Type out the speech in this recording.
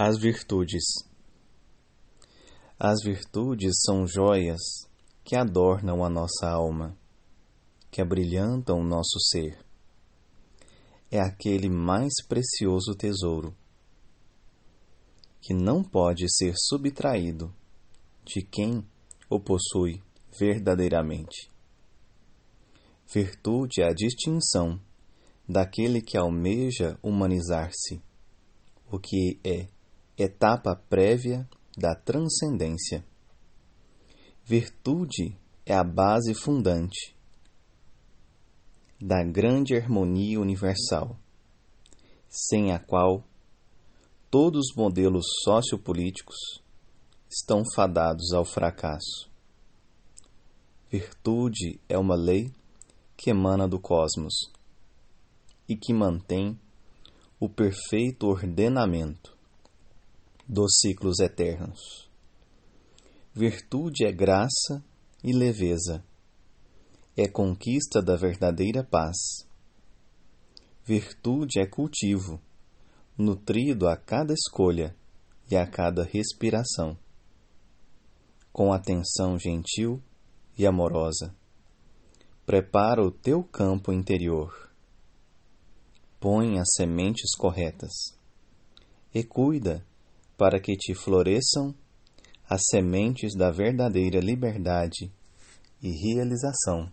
As virtudes. As virtudes são joias que adornam a nossa alma, que abrilhantam o nosso ser. É aquele mais precioso tesouro que não pode ser subtraído de quem o possui verdadeiramente. Virtude é a distinção daquele que almeja humanizar-se, o que é etapa prévia da transcendência. Virtude é a base fundante da grande harmonia universal, sem a qual todos os modelos sociopolíticos estão fadados ao fracasso. Virtude é uma lei que emana do cosmos e que mantém o perfeito ordenamento dos ciclos eternos. Virtude é graça e leveza, é conquista da verdadeira paz. Virtude é cultivo, nutrido a cada escolha e a cada respiração, com atenção gentil e amorosa. Prepara o teu campo interior. Põe as sementes corretas e cuida para que te floresçam as sementes da verdadeira liberdade e realização.